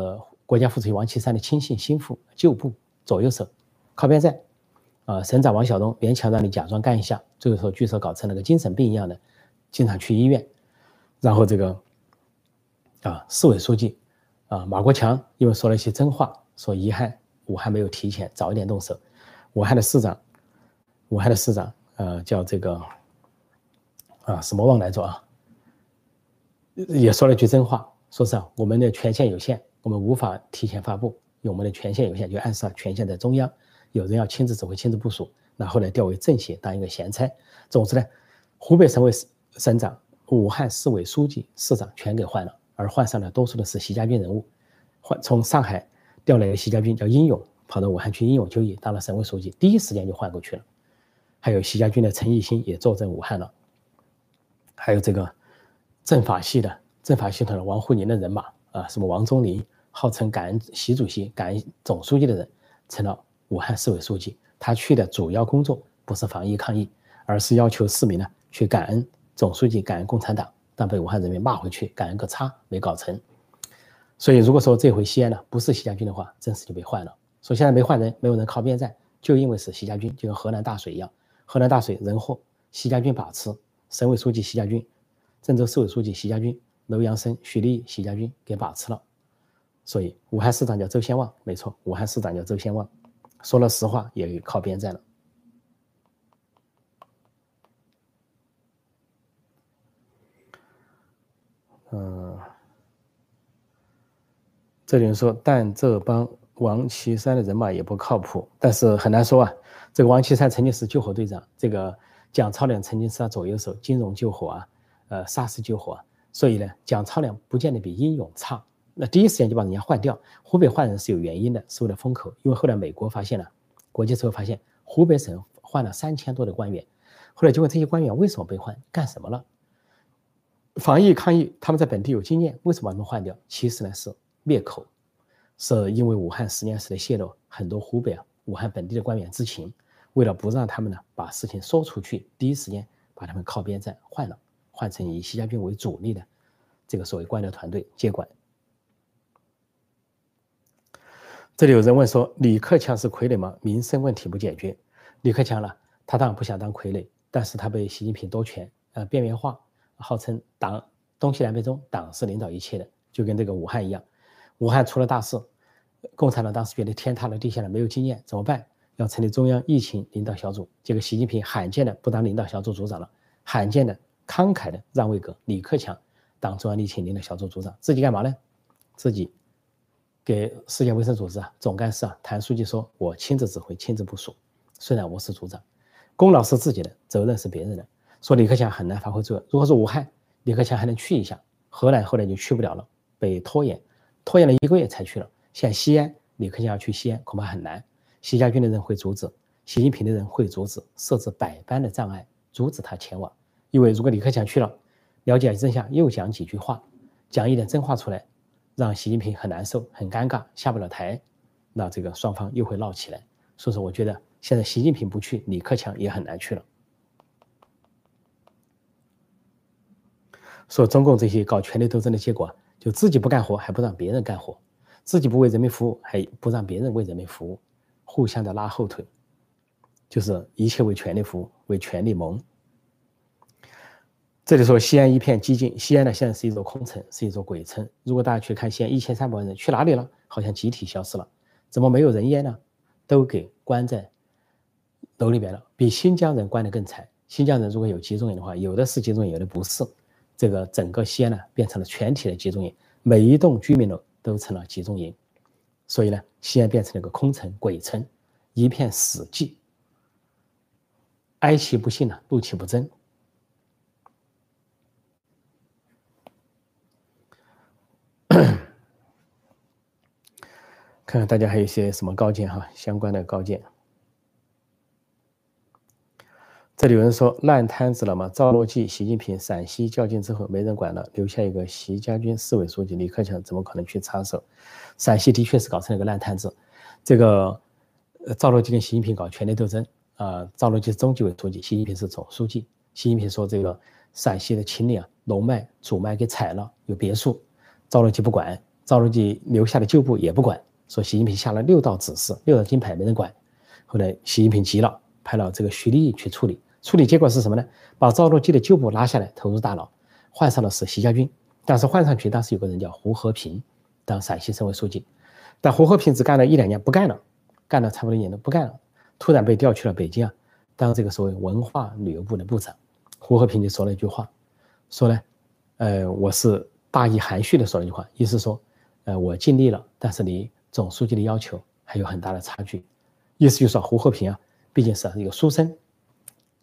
国家副主席王岐山的亲信心腹、旧部、左右手，靠边站。啊，省长王晓东勉强让你假装干一下，这个时候据说搞成了个精神病一样的，经常去医院。然后这个啊，市委书记啊，马国强因为说了一些真话，说遗憾武汉没有提前早一点动手。武汉的市长，武汉的市长，呃，叫这个啊什么忘来着啊，也说了句真话，说是啊我们的权限有限。我们无法提前发布，因为我们的权限有限，就暗示了权限在中央，有人要亲自指挥、亲自部署，那后来调为政协当一个闲差。总之呢，湖北省委省长、武汉市委书记、市长全给换了，而换上的多数的是习家军人物。换从上海调来的习家军叫英勇，跑到武汉去英勇就义，当了省委书记，第一时间就换过去了。还有习家军的陈毅新也坐镇武汉了，还有这个政法系的政法系统的王沪宁的人马啊，什么王忠林，号称感恩习主席、感恩总书记的人，成了武汉市委书记。他去的主要工作不是防疫抗疫，而是要求市民呢去感恩总书记、感恩共产党，但被武汉人民骂回去，感恩个叉，没搞成。所以如果说这回西安呢不是习家军的话，正式就被换了。说现在没换人，没有人靠边站，就因为是习家军，就跟河南大水一样。河南大水人祸，习家军把持，省委书记习家军，郑州市委书记习家军，楼阳生、徐立习家军给把持了。所以武汉市长叫周先旺，没错，武汉市长叫周先旺，说了实话也靠边站了。嗯，这里人说，但这帮王岐山的人马也不靠谱，但是很难说啊。这个王岐山曾经是救火队长，这个蒋超良曾经是他左右手，金融救火啊，呃，杀死救火，所以呢，蒋超良不见得比英勇差。那第一时间就把人家换掉，湖北换人是有原因的，是为了封口。因为后来美国发现了，国际社会发现湖北省换了三千多的官员，后来就问这些官员为什么被换，干什么了？防疫抗疫他们在本地有经验，为什么把他们换掉？其实呢是灭口，是因为武汉实验室的泄露，很多湖北啊、武汉本地的官员知情。为了不让他们呢把事情说出去，第一时间把他们靠边站换了，换成以习家军为主力的这个所谓官僚团队接管。这里有人问说：“李克强是傀儡吗？民生问题不解决。”李克强呢，他当然不想当傀儡，但是他被习近平夺权，呃，边缘化，号称党东西南北中党是领导一切的，就跟这个武汉一样，武汉出了大事，共产党当时觉得天塌了地陷了，没有经验，怎么办？要成立中央疫情领导小组，结果习近平罕见的不当领导小组组长了，罕见的慷慨的让位给李克强当中央疫情领导小组组长，自己干嘛呢？自己给世界卫生组织啊总干事啊谭书记说：“我亲自指挥，亲自部署，虽然我是组长，功劳是自己的，责任是别人的。”说李克强很难发挥作用。如果是武汉，李克强还能去一下，河南后来就去不了了，被拖延，拖延了一个月才去了。像西安，李克强要去西安恐怕很难。习家军的人会阻止，习近平的人会阻止，设置百般的障碍，阻止他前往。因为如果李克强去了，了解真相，又讲几句话，讲一点真话出来，让习近平很难受、很尴尬，下不了台，那这个双方又会闹起来。所以说，我觉得现在习近平不去，李克强也很难去了。说中共这些搞权力斗争的结果，就自己不干活，还不让别人干活；自己不为人民服务，还不让别人为人民服务。互相的拉后腿，就是一切为权力服务，为权力谋。这里说西安一片寂静，西安呢现在是一座空城，是一座鬼城。如果大家去看西安一千三百万人去哪里了？好像集体消失了，怎么没有人烟呢？都给关在楼里边了，比新疆人关的更惨。新疆人如果有集中营的话，有的是集中营，有的不是。这个整个西安呢变成了全体的集中营，每一栋居民楼都成了集中营。所以呢，西安变成了个空城、鬼城，一片死寂，哀其不幸呢，怒其不争。看看大家还有一些什么高见哈，相关的高见。这里有人说烂摊子了吗？赵乐际、习近平陕西较劲之后没人管了，留下一个习家军市委书记李克强，怎么可能去插手？陕西的确是搞成了个烂摊子。这个呃赵乐际跟习近平搞权力斗争啊，赵乐际是中纪委书记，习近平是总书记。习近平说这个陕西的秦岭，龙脉主脉给踩了，有别墅，赵乐际不管，赵乐际留下的旧部也不管，说习近平下了六道指示，六道金牌没人管。后来习近平急了，派了这个徐立去处理。处理结果是什么呢？把赵乐际的旧部拉下来投入大牢，换上的是习家军。但是换上去当时有个人叫胡和平当陕西省委书记，但胡和平只干了一两年不干了，干了差不多一年都不干了，突然被调去了北京啊，当这个所谓文化旅游部的部长。胡和平就说了一句话，说呢，呃，我是大意含蓄的说了一句话，意思说，呃，我尽力了，但是你总书记的要求还有很大的差距。意思就是说胡和平啊。毕竟是一个书生，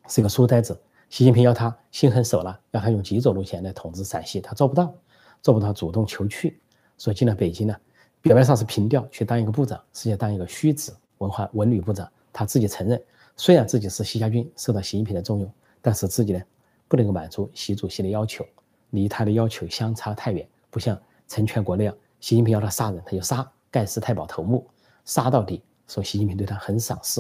是一个书呆子。习近平要他心狠手辣，要他用极左路线来统治陕西，他做不到，做不到主动求去。所以进了北京呢，表面上是平调去当一个部长，实际上当一个虚职，文化文旅部长。他自己承认，虽然自己是习家军，受到习近平的重用，但是自己呢不能够满足习主席的要求，离他的要求相差太远，不像陈全国那样，习近平要他杀人他就杀，盖世太保头目杀到底。说习近平对他很赏识，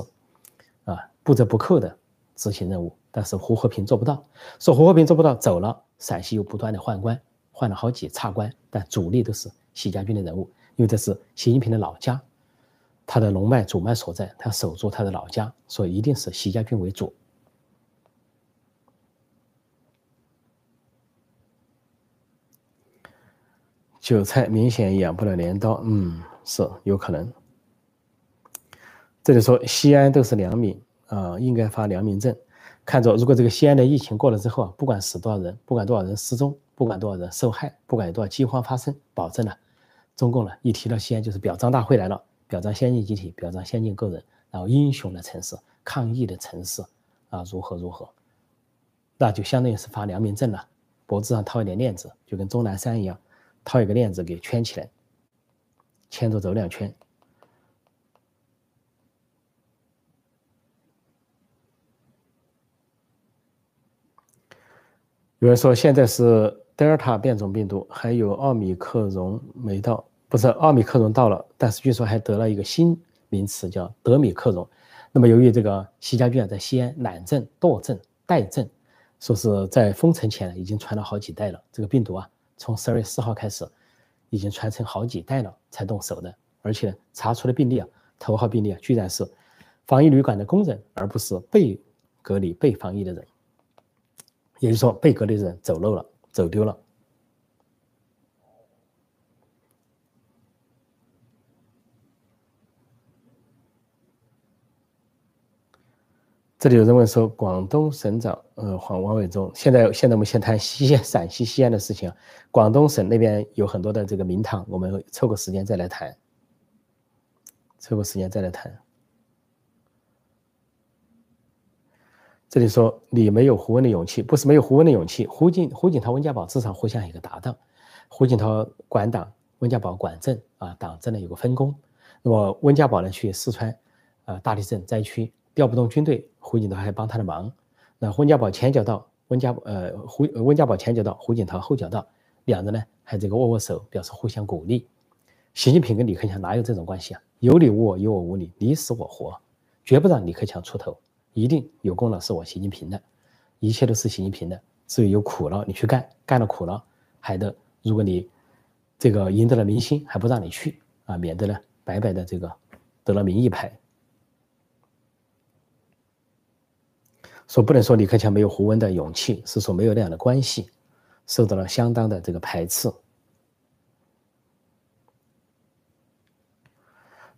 啊，不折不扣的执行任务。但是胡和平做不到，说胡和平做不到走了，陕西又不断的换官，换了好几差官，但主力都是习家军的人物，因为这是习近平的老家，他的龙脉主脉所在，他守住他的老家，所以一定是习家军为主。韭菜明显养不了镰刀，嗯，是有可能。这里说西安都是良民啊，应该发良民证。看着，如果这个西安的疫情过了之后啊，不管死多少人，不管多少人失踪，不管多少人受害，不管有多少饥荒发生，保证了中共呢一提到西安就是表彰大会来了，表彰先进集体，表彰先进个人，然后英雄的城市，抗疫的城市啊，如何如何，那就相当于是发良民证了，脖子上套一点链子，就跟钟南山一样，套一个链子给圈起来，牵着走两圈。有人说现在是德尔塔变种病毒，还有奥米克戎没到，不是奥米克戎到了，但是据说还得了一个新名词叫德米克戎。那么由于这个习家军啊在西安懒政、惰政、代政，说是在封城前已经传了好几代了。这个病毒啊，从十二月四号开始，已经传承好几代了才动手的，而且查出的病例啊，头号病例啊，居然是防疫旅馆的工人，而不是被隔离、被防疫的人。也就是说，被隔离的人走漏了，走丢了。这里有人问说，广东省长呃黄王伟忠，现在现在我们先谈西安陕西西安的事情。广东省那边有很多的这个名堂，我们抽个时间再来谈，抽个时间再来谈。这里说你没有胡温的勇气，不是没有胡温的勇气。胡锦胡锦涛、温家宝至少互相有个搭档。胡锦涛管党，温家宝管政啊，党政呢有个分工。那么温家宝呢去四川啊大地震灾区调不动军队，胡锦涛还帮他的忙。那温家宝前脚到，温家呃胡温家宝前脚到，胡锦涛后脚到，两人呢还这个握握手，表示互相鼓励。习近平跟李克强哪有这种关系啊？有你无我，有我无你，你死我活，绝不让李克强出头。一定有功劳是我习近平的，一切都是习近平的。至于有苦劳，你去干，干了苦劳，还得如果你这个赢得了民心，还不让你去啊，免得呢白白的这个得了民意牌。说不能说李克强没有胡温的勇气，是说没有那样的关系，受到了相当的这个排斥。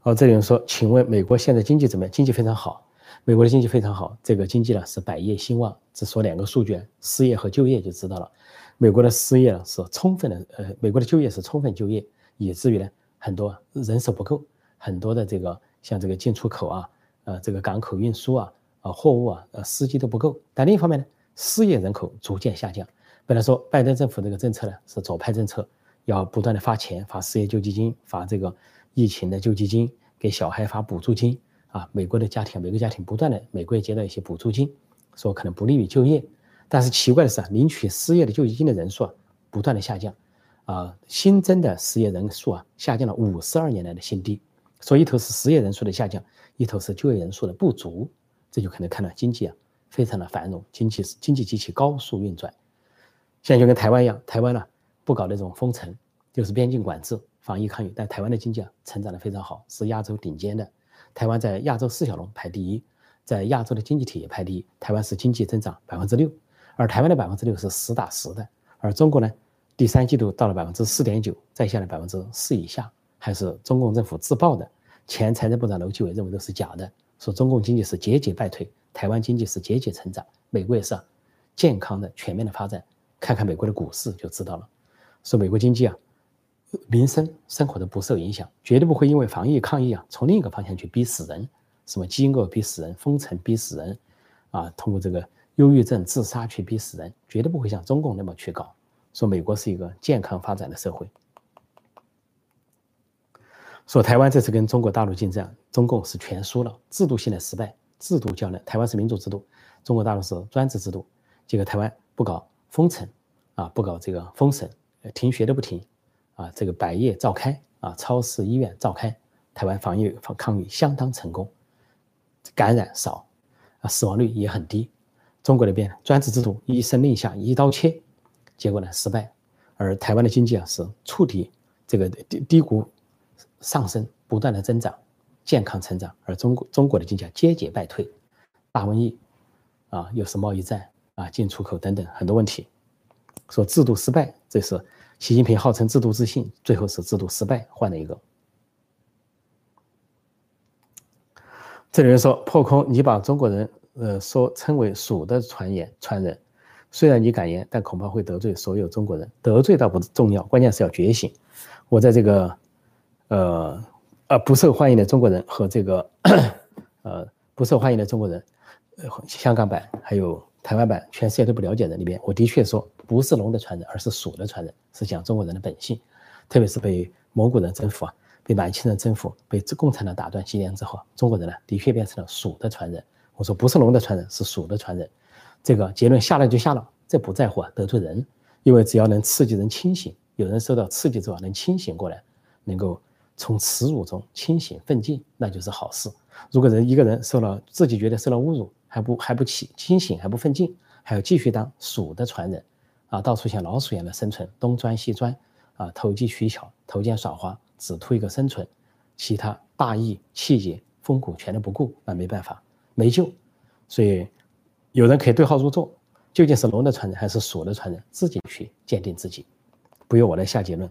好，这里人说，请问美国现在经济怎么样？经济非常好。美国的经济非常好，这个经济呢是百业兴旺。只说两个数据，失业和就业就知道了。美国的失业呢是充分的，呃，美国的就业是充分就业，以至于呢很多人手不够，很多的这个像这个进出口啊，呃，这个港口运输啊，啊，货物啊，呃，司机都不够。但另一方面呢，失业人口逐渐下降。本来说拜登政府这个政策呢是左派政策，要不断的发钱，发失业救济金，发这个疫情的救济金，给小孩发补助金。啊，美国的家庭，每个家庭不断的每个月接到一些补助金，说可能不利于就业，但是奇怪的是啊，领取失业的救济金的人数啊不断的下降，啊，新增的失业人数啊下降了五十二年来的新低，所以一头是失业人数的下降，一头是就业人数的不足，这就可能看到经济啊非常的繁荣，经济是经济机器高速运转，现在就跟台湾一样，台湾呢不搞那种封城，就是边境管制、防疫抗疫，但台湾的经济啊成长的非常好，是亚洲顶尖的。台湾在亚洲四小龙排第一，在亚洲的经济体也排第一。台湾是经济增长百分之六，而台湾的百分之六是实打实的。而中国呢，第三季度到了百分之四点九，再下来百分之四以下，还是中共政府自曝的。前财政部长楼继伟认为都是假的，说中共经济是节节败退，台湾经济是节节成长，美国也是健康的全面的发展。看看美国的股市就知道了，说美国经济啊。民生生活都不受影响，绝对不会因为防疫抗疫啊，从另一个方向去逼死人，什么饥饿逼死人，封城逼死人，啊，通过这个忧郁症、自杀去逼死人，绝对不会像中共那么去搞。说美国是一个健康发展的社会。说台湾这次跟中国大陆竞争，中共是全输了，制度性的失败，制度较量。台湾是民主制度，中国大陆是专制制度。结果台湾不搞封城，啊，不搞这个封省，停学都不停，啊，这个百业照开，啊，超市、医院照开，台湾防疫防抗疫相当成功，感染少，啊，死亡率也很低。中国那边专制制度一声令下，一刀切，结果呢失败，而台湾的经济啊是触底，这个低低谷。上升，不断的增长，健康成长，而中国中国的经济节节败退，大瘟疫，啊，又是贸易战啊，进出口等等很多问题，说制度失败，这是习近平号称制度自信，最后是制度失败，换了一个。这里人说破空，你把中国人呃说称为鼠的传言传人，虽然你敢言，但恐怕会得罪所有中国人，得罪倒不重要，关键是要觉醒。我在这个。呃，呃，不受欢迎的中国人和这个，[coughs] 呃，不受欢迎的中国人，呃，香港版还有台湾版，全世界都不了解的里边，我的确说不是龙的传人，而是鼠的传人，是讲中国人的本性，特别是被蒙古人征服啊，被满清人征服，被共产党打断脊梁之后，中国人呢的确变成了鼠的传人。我说不是龙的传人，是鼠的传人，这个结论下来就下了，这不在乎啊，得罪人，因为只要能刺激人清醒，有人受到刺激之后能清醒过来，能够。从耻辱中清醒奋进，那就是好事。如果人一个人受了自己觉得受了侮辱，还不还不起清醒，还不奋进，还要继续当鼠的传人，啊，到处像老鼠一样的生存，东钻西钻，啊，投机取巧，投奸耍滑，只图一个生存，其他大义气节风骨全都不顾，那没办法，没救。所以有人可以对号入座，究竟是龙的传人还是鼠的传人，自己去鉴定自己，不由我来下结论。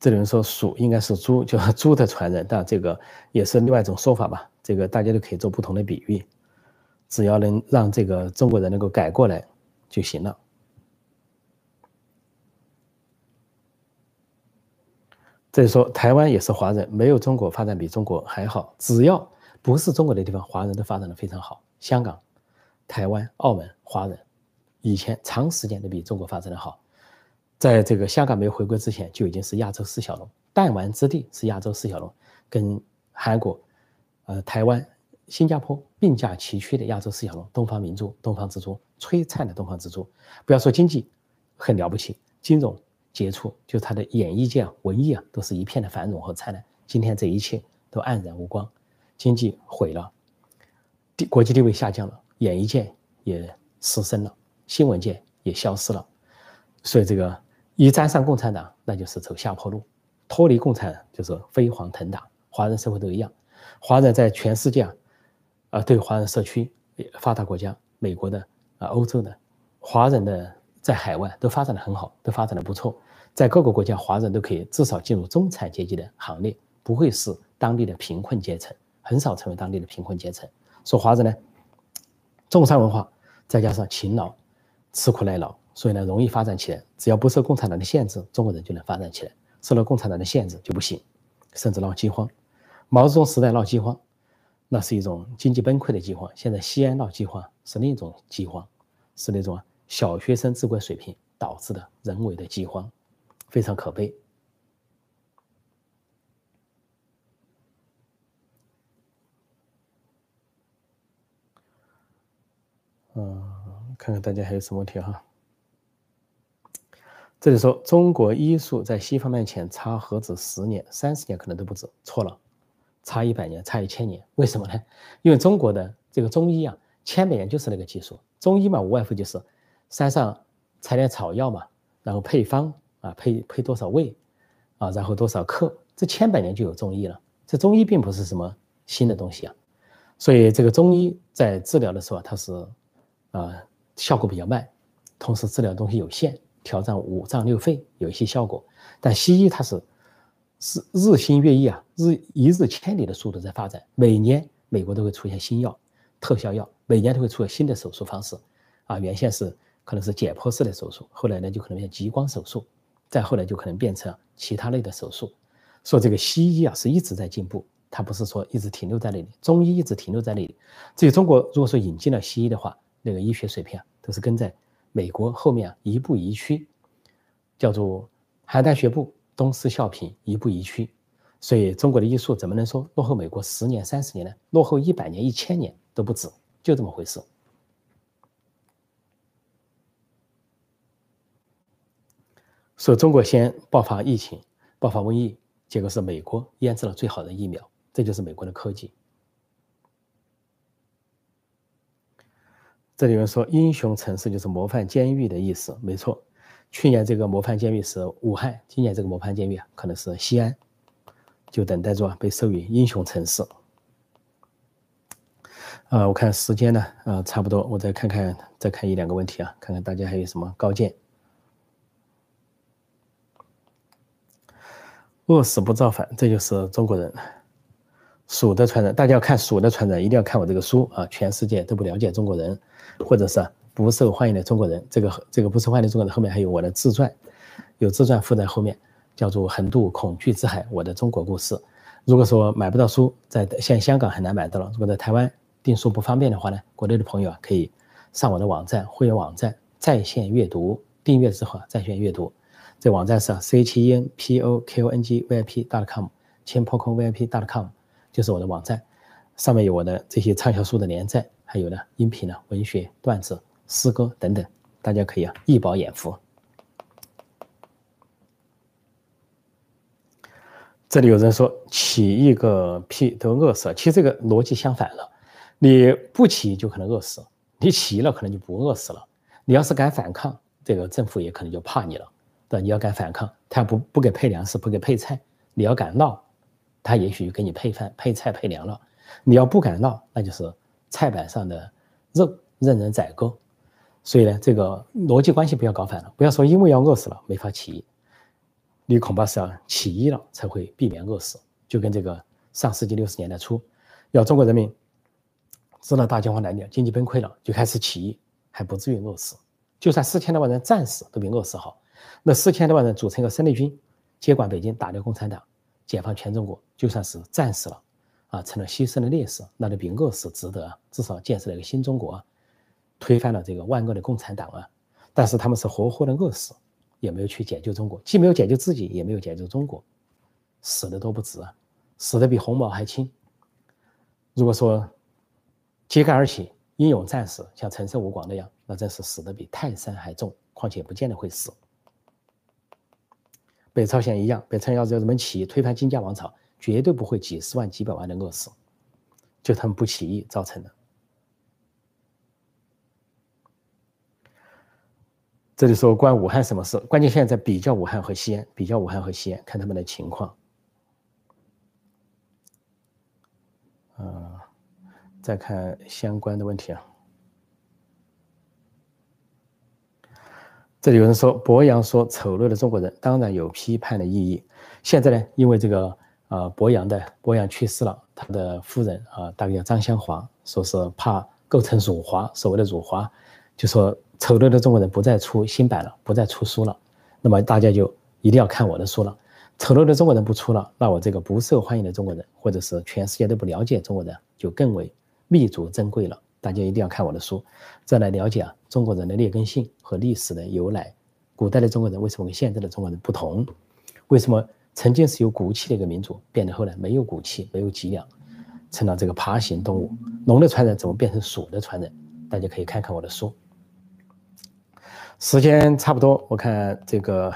这里人说鼠应该是猪，就是猪的传人，但这个也是另外一种说法吧。这个大家都可以做不同的比喻，只要能让这个中国人能够改过来就行了。再说台湾也是华人，没有中国发展比中国还好。只要不是中国的地方，华人都发展的非常好。香港、台湾、澳门华人以前长时间都比中国发展的好。在这个香港没有回归之前，就已经是亚洲四小龙，弹丸之地是亚洲四小龙，跟韩国、呃台湾、新加坡并驾齐驱的亚洲四小龙，东方明珠、东方之珠，璀璨的东方之珠。不要说经济很了不起，金融杰出，就它的演艺界、文艺啊，都是一片的繁荣和灿烂。今天这一切都黯然无光，经济毁了，地国际地位下降了，演艺界也失声了，新闻界也消失了，所以这个。一沾上共产党，那就是走下坡路；脱离共产就是飞黄腾达。华人社会都一样，华人在全世界啊，啊，对华人社区、发达国家、美国的啊、欧洲的华人的在海外都发展的很好，都发展的不错。在各个国家，华人都可以至少进入中产阶级的行列，不会是当地的贫困阶层，很少成为当地的贫困阶层。说华人呢，重商文化，再加上勤劳、吃苦耐劳。所以呢，容易发展起来。只要不受共产党的限制，中国人就能发展起来；受了共产党的限制就不行，甚至闹饥荒。毛泽东时代闹饥荒，那是一种经济崩溃的饥荒。现在西安闹饥荒是另一种饥荒，是那种小学生自贵水平导致的人为的饥荒，非常可悲。嗯，看看大家还有什么问题哈。这里说中国医术在西方面前差何止十年、三十年，可能都不止。错了，差一百年，差一千年。为什么呢？因为中国的这个中医啊，千百年就是那个技术。中医嘛，无外乎就是山上采点草药嘛，然后配方啊，配配多少味啊，然后多少克，这千百年就有中医了。这中医并不是什么新的东西啊，所以这个中医在治疗的时候，它是啊效果比较慢，同时治疗东西有限。调整五脏六肺有一些效果，但西医它是是日新月异啊，日一日千里的速度在发展。每年美国都会出现新药、特效药，每年都会出现新的手术方式啊。原先是可能是解剖式的手术，后来呢就可能变激光手术，再后来就可能变成其他类的手术。说这个西医啊是一直在进步，它不是说一直停留在那里，中医一直停留在那里。至于中国如果说引进了西医的话，那个医学水平啊都是跟在美国后面啊一步一趋，叫做邯郸学步，东施效颦，一步一趋。所以中国的医术怎么能说落后美国十年、三十年呢？落后一百年、一千年都不止，就这么回事。说中国先爆发疫情、爆发瘟疫，结果是美国研制了最好的疫苗，这就是美国的科技。这里面说英雄城市就是模范监狱的意思，没错。去年这个模范监狱是武汉，今年这个模范监狱啊可能是西安。就等待着被授予英雄城市。啊，我看时间呢，啊，差不多，我再看看，再看一两个问题啊，看看大家还有什么高见。饿死不造反，这就是中国人。鼠的传人，大家要看鼠的传人，一定要看我这个书啊。全世界都不了解中国人，或者是不受欢迎的中国人，这个这个不受欢迎的中国人后面还有我的自传，有自传附在后面。叫做横渡恐惧之海，我的中国故事。如果说买不到书，在现在香港很难买到了。如果在台湾订书不方便的话呢，国内的朋友啊可以上我的网站会员网站在线阅读，订阅之后在线阅读。这网站是 c h e n p o k o n g v i p dot com，千破空 v i p dot com 就是我的网站，上面有我的这些畅销书的连载，还有呢音频呢、文学、段子、诗歌等等，大家可以啊一饱眼福。这里有人说起一个屁都饿死了，其实这个逻辑相反了，你不起就可能饿死，你起了可能就不饿死了。你要是敢反抗，这个政府也可能就怕你了。对，你要敢反抗，他不不给配粮食，不给配菜，你要敢闹，他也许就给你配饭、配菜、配粮了。你要不敢闹，那就是菜板上的肉任人宰割。所以呢，这个逻辑关系不要搞反了，不要说因为要饿死了没法起义。你恐怕是要起义了才会避免饿死，就跟这个上世纪六十年代初，要中国人民知道大饥荒来临、经济崩溃了，就开始起义，还不至于饿死。就算四千多万人战死，都比饿死好。那四千多万人组成一个生力军，接管北京，打掉共产党，解放全中国，就算是战死了，啊，成了牺牲的烈士，那就比饿死值得啊！至少建设了一个新中国，推翻了这个万恶的共产党啊！但是他们是活活的饿死。也没有去解救中国，既没有解救自己，也没有解救中国，死的都不值啊，死的比红毛还轻。如果说揭竿而起，英勇战士像陈胜吴广那样，那真是死的比泰山还重。况且不见得会死。北朝鲜一样，北朝鲜要是么起义推翻金家王朝，绝对不会几十万几百万的饿死，就他们不起义造成的。这里说关武汉什么事？关键现在在比较武汉和西安，比较武汉和西安，看他们的情况。嗯，再看相关的问题啊。这里有人说博洋说丑陋的中国人，当然有批判的意义。现在呢，因为这个呃博洋的博洋去世了，他的夫人啊，大概叫张香华，说是怕构成辱华，所谓的辱华，就说。丑陋的中国人不再出新版了，不再出书了，那么大家就一定要看我的书了。丑陋的中国人不出了，那我这个不受欢迎的中国人，或者是全世界都不了解中国人，就更为弥足珍贵了。大家一定要看我的书，再来了解啊中国人的劣根性和历史的由来。古代的中国人为什么跟现在的中国人不同？为什么曾经是有骨气的一个民族，变得后来没有骨气，没有脊梁，成了这个爬行动物？龙的传人怎么变成鼠的传人？大家可以看看我的书。时间差不多，我看这个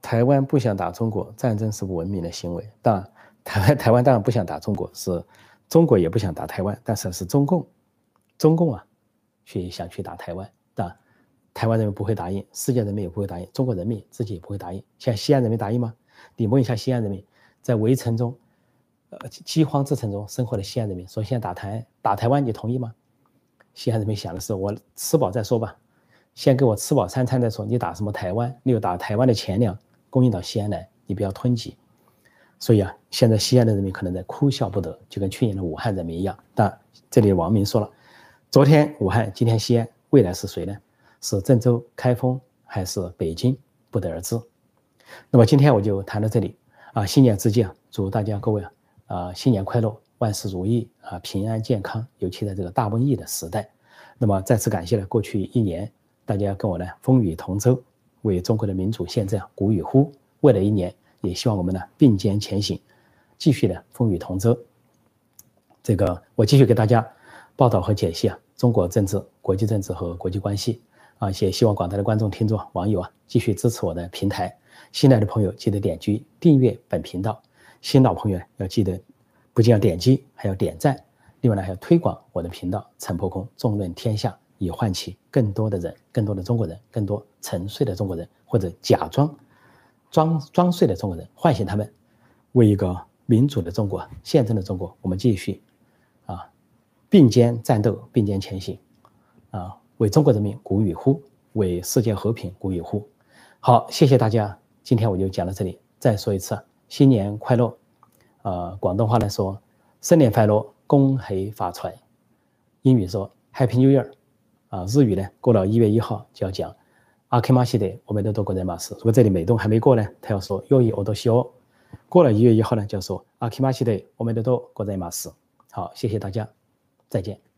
台湾不想打中国，战争是不文明的行为。当然，台湾台湾当然不想打中国，是中国也不想打台湾，但是是中共，中共啊，去想去打台湾，台湾人民不会答应，世界人民也不会答应，中国人民自己也不会答应。像西安人民答应吗？你问一下西安人民，在围城中，呃，饥荒之城中生活的西安人民，说现在打台打台湾，你同意吗？西安人民想的是，我吃饱再说吧，先给我吃饱三餐再说。你打什么台湾？你有打台湾的钱粮供应到西安来，你不要吞挤。所以啊，现在西安的人民可能在哭笑不得，就跟去年的武汉人民一样。但这里王明说了，昨天武汉，今天西安，未来是谁呢？是郑州、开封还是北京？不得而知。那么今天我就谈到这里啊，新年之际啊，祝大家各位啊啊新年快乐，万事如意啊，平安健康，尤其在这个大瘟疫的时代。那么再次感谢了过去一年大家跟我呢风雨同舟，为中国的民主宪政鼓与呼。未来一年也希望我们呢并肩前行，继续的风雨同舟。这个我继续给大家报道和解析啊，中国政治、国际政治和国际关系啊，也希望广大的观众、听众、网友啊继续支持我的平台。新来的朋友记得点击订阅本频道，新老朋友要记得不仅要点击，还要点赞。另外呢，还要推广我的频道“陈破空纵论天下”，以唤起更多的人、更多的中国人、更多沉睡的中国人，或者假装装装睡的中国人，唤醒他们，为一个民主的中国、宪政的中国，我们继续啊并肩战斗、并肩前行啊，为中国人民鼓与呼，为世界和平鼓与呼。好，谢谢大家，今天我就讲到这里。再说一次，新年快乐！呃，广东话来说，新年快乐。恭喜发财，英语说 Happy New Year，啊，日语呢过了一月一号就要讲阿基玛西德，我们的多国人马斯。如果这里美动还没过呢，他要说又一欧多西欧。过了一月一号呢，就要说阿基玛西德，我们的多国人马斯。好，谢谢大家，再见。